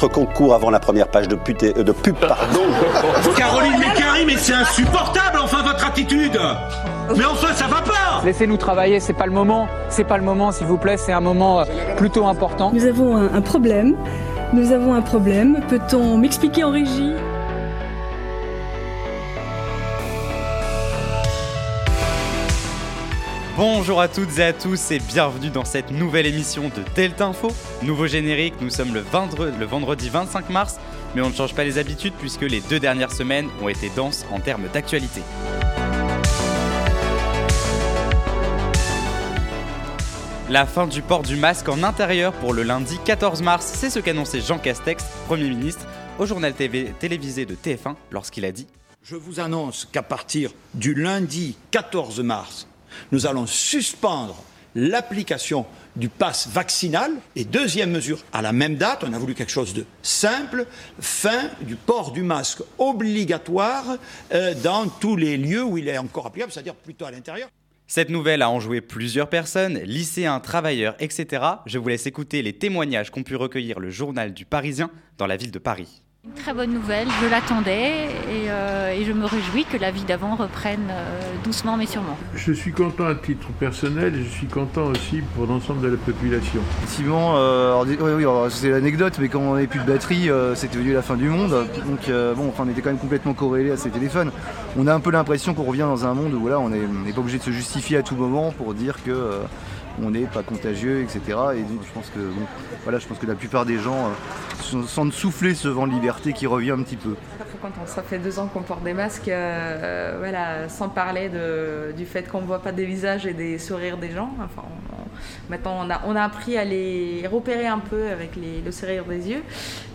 Concours avant la première page de, pute, de pub, pardon. Caroline Mécari, mais c'est insupportable, enfin, votre attitude Mais enfin, ça va pas Laissez-nous travailler, c'est pas le moment. C'est pas le moment, s'il vous plaît, c'est un moment euh, plutôt important. Nous avons un, un problème. Nous avons un problème. Peut-on m'expliquer en régie? Bonjour à toutes et à tous et bienvenue dans cette nouvelle émission de Delta Info. Nouveau générique, nous sommes le, vendredi, le vendredi 25 mars, mais on ne change pas les habitudes puisque les deux dernières semaines ont été denses en termes d'actualité. La fin du port du masque en intérieur pour le lundi 14 mars, c'est ce qu'annonçait Jean Castex, Premier ministre, au journal télévisé de TF1 lorsqu'il a dit Je vous annonce qu'à partir du lundi 14 mars, nous allons suspendre l'application du pass vaccinal. Et deuxième mesure, à la même date, on a voulu quelque chose de simple, fin du port du masque obligatoire euh, dans tous les lieux où il est encore applicable, c'est-à-dire plutôt à l'intérieur. Cette nouvelle a enjoué plusieurs personnes, lycéens, travailleurs, etc. Je vous laisse écouter les témoignages qu'ont pu recueillir le journal du Parisien dans la ville de Paris. Très bonne nouvelle, je l'attendais et, euh, et, je me réjouis que la vie d'avant reprenne euh, doucement mais sûrement. Je suis content à titre personnel et je suis content aussi pour l'ensemble de la population. Effectivement, euh, oui, oui, c'est l'anecdote, mais quand on n'avait plus de batterie, euh, c'était devenu la fin du monde. Donc euh, bon, enfin, on était quand même complètement corrélé à ces téléphones. On a un peu l'impression qu'on revient dans un monde où voilà, on n'est pas obligé de se justifier à tout moment pour dire que euh, on n'est pas contagieux, etc. Et donc, je pense que voilà, je pense que la plupart des gens euh, sentent souffler ce vent de liberté qui revient un petit peu. Quand ça fait deux ans qu'on porte des masques, euh, voilà, sans parler du fait qu'on ne voit pas des visages et des sourires des gens. On, on, maintenant, on a, on a appris à les repérer un peu avec les, le sourire des yeux.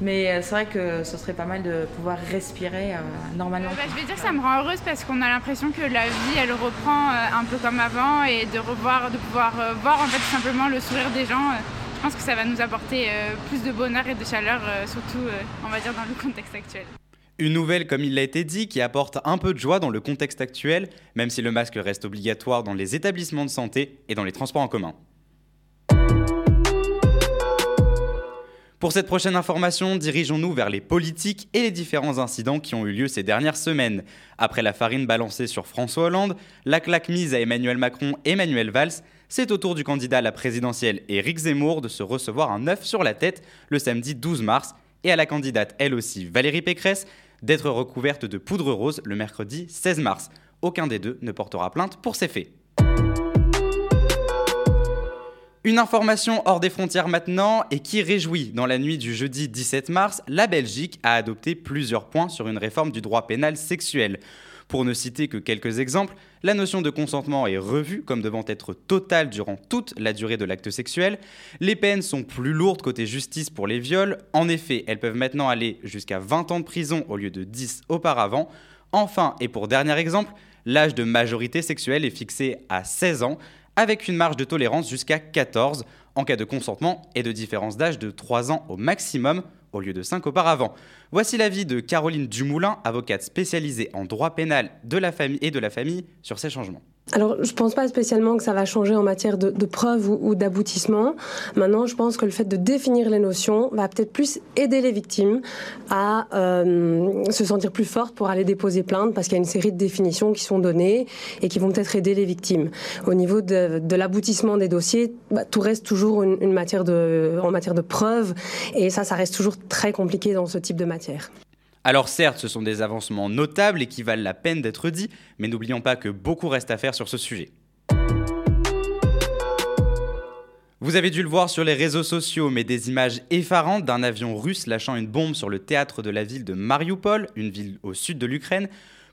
Mais c'est vrai que ce serait pas mal de pouvoir respirer euh, normalement. Bah, je vais dire que ça me rend heureuse parce qu'on a l'impression que la vie, elle reprend euh, un peu comme avant et de revoir, de pouvoir euh, voir en fait tout simplement le sourire des gens. je pense que ça va nous apporter plus de bonheur et de chaleur, surtout, on va dire, dans le contexte actuel. Une nouvelle, comme il l'a été dit, qui apporte un peu de joie dans le contexte actuel, même si le masque reste obligatoire dans les établissements de santé et dans les transports en commun. Pour cette prochaine information, dirigeons-nous vers les politiques et les différents incidents qui ont eu lieu ces dernières semaines. Après la farine balancée sur François Hollande, la claque mise à Emmanuel Macron Emmanuel Valls, c'est au tour du candidat à la présidentielle Éric Zemmour de se recevoir un œuf sur la tête le samedi 12 mars et à la candidate elle aussi Valérie Pécresse d'être recouverte de poudre rose le mercredi 16 mars. Aucun des deux ne portera plainte pour ces faits. Une information hors des frontières maintenant et qui réjouit. Dans la nuit du jeudi 17 mars, la Belgique a adopté plusieurs points sur une réforme du droit pénal sexuel. Pour ne citer que quelques exemples, la notion de consentement est revue comme devant être totale durant toute la durée de l'acte sexuel. Les peines sont plus lourdes côté justice pour les viols. En effet, elles peuvent maintenant aller jusqu'à 20 ans de prison au lieu de 10 auparavant. Enfin, et pour dernier exemple, l'âge de majorité sexuelle est fixé à 16 ans avec une marge de tolérance jusqu'à 14 en cas de consentement et de différence d'âge de 3 ans au maximum au lieu de 5 auparavant. Voici l'avis de Caroline Dumoulin, avocate spécialisée en droit pénal de la famille et de la famille sur ces changements. Alors, je pense pas spécialement que ça va changer en matière de, de preuve ou, ou d'aboutissement. Maintenant, je pense que le fait de définir les notions va peut-être plus aider les victimes à euh, se sentir plus fortes pour aller déposer plainte parce qu'il y a une série de définitions qui sont données et qui vont peut-être aider les victimes. Au niveau de, l'aboutissement des dossiers, bah, tout reste toujours une, matière en matière de preuve et ça, ça reste toujours très compliqué dans ce type de matière. Alors certes, ce sont des avancements notables et qui valent la peine d'être dits, mais n'oublions pas que beaucoup reste à faire sur ce sujet. Vous avez dû le voir sur les réseaux sociaux, mais des images effarantes d'un avion russe lâchant une bombe sur le théâtre de la ville de Mariupol, une ville au sud de l'Ukraine.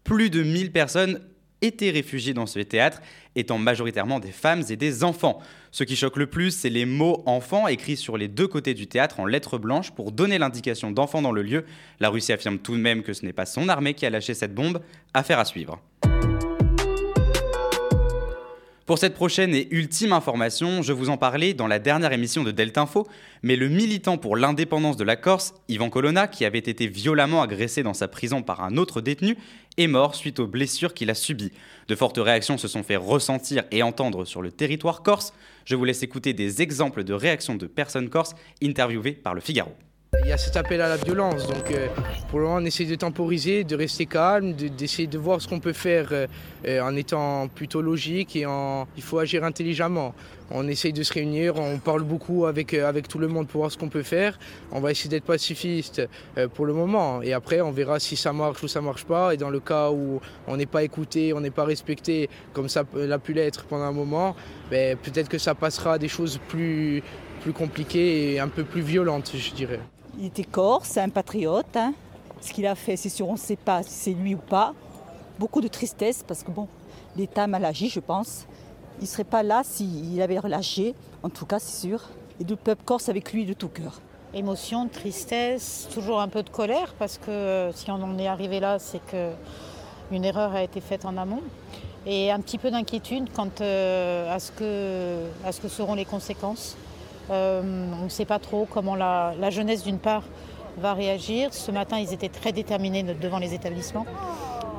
Plus de 1000 personnes étaient réfugiés dans ce théâtre, étant majoritairement des femmes et des enfants. Ce qui choque le plus, c'est les mots enfants écrits sur les deux côtés du théâtre en lettres blanches pour donner l'indication d'enfants dans le lieu. La Russie affirme tout de même que ce n'est pas son armée qui a lâché cette bombe. Affaire à suivre. Pour cette prochaine et ultime information, je vous en parlais dans la dernière émission de Delta Info, mais le militant pour l'indépendance de la Corse, Ivan Colonna, qui avait été violemment agressé dans sa prison par un autre détenu, est mort suite aux blessures qu'il a subies. De fortes réactions se sont fait ressentir et entendre sur le territoire corse. Je vous laisse écouter des exemples de réactions de personnes corses interviewées par le Figaro. Il y a cet appel à la violence, donc euh, pour le moment on essaie de temporiser, de rester calme, d'essayer de, voir ce qu'on peut faire euh, euh, en étant plutôt logique et en, il faut agir intelligemment. On essaye de se réunir, on parle beaucoup avec, avec tout le monde pour voir ce qu'on peut faire. On va essayer d'être pacifiste pour le moment et après on verra si ça marche ou ça marche pas. Et dans le cas où on n'est pas écouté, on n'est pas respecté comme ça l'a pu l'être pendant un moment, ben, peut-être que ça passera à des choses plus, plus compliquées et un peu plus violentes, je dirais. Il était corse, un patriote. Hein. Ce qu'il a fait, c'est sûr, on ne sait pas si c'est lui ou pas. Beaucoup de tristesse parce que bon, l'État mal agi, je pense. Il ne serait pas là s'il avait relâché, en tout cas, c'est sûr. Et le peuple corse avec lui de tout cœur. Émotion, tristesse, toujours un peu de colère parce que si on en est arrivé là, c'est que une erreur a été faite en amont. Et un petit peu d'inquiétude quant euh, à ce que seront les conséquences. Euh, on ne sait pas trop comment la, jeunesse, d'une part, va réagir. Ce matin, ils étaient très déterminés devant les établissements.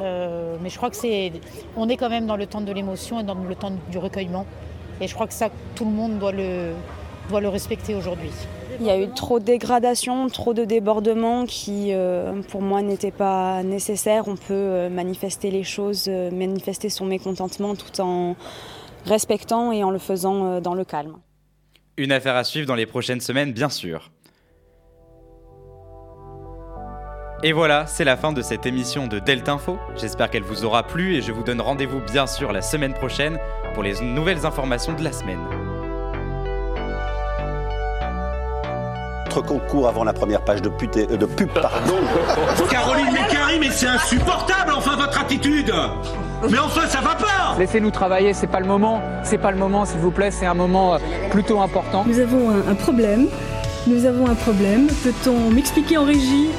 Euh, mais je crois que c'est, on est quand même dans le temps de l'émotion et dans le temps du recueillement. Et je crois que ça, tout le monde doit le, respecter aujourd'hui. Il y a eu trop de dégradation, trop de débordements qui, euh, pour moi, n'étaient pas nécessaires. On peut manifester les choses, manifester son mécontentement tout en respectant et en le faisant dans le calme. Une affaire à suivre dans les prochaines semaines, bien sûr. Et voilà, c'est la fin de cette émission de Delta Info. J'espère qu'elle vous aura plu et je vous donne rendez-vous bien sûr la semaine prochaine pour les nouvelles informations de la semaine. Notre concours avant la première page de, pute, euh, de pub, pardon. Caroline Mécari, mais c'est insupportable, enfin, votre attitude Mais enfin, ça va pas Laissez-nous travailler, c'est pas le moment. C'est pas le moment, s'il vous plaît, c'est un moment euh, plutôt important. Nous avons un, un problème. Nous avons un problème. Peut-on m'expliquer en régie?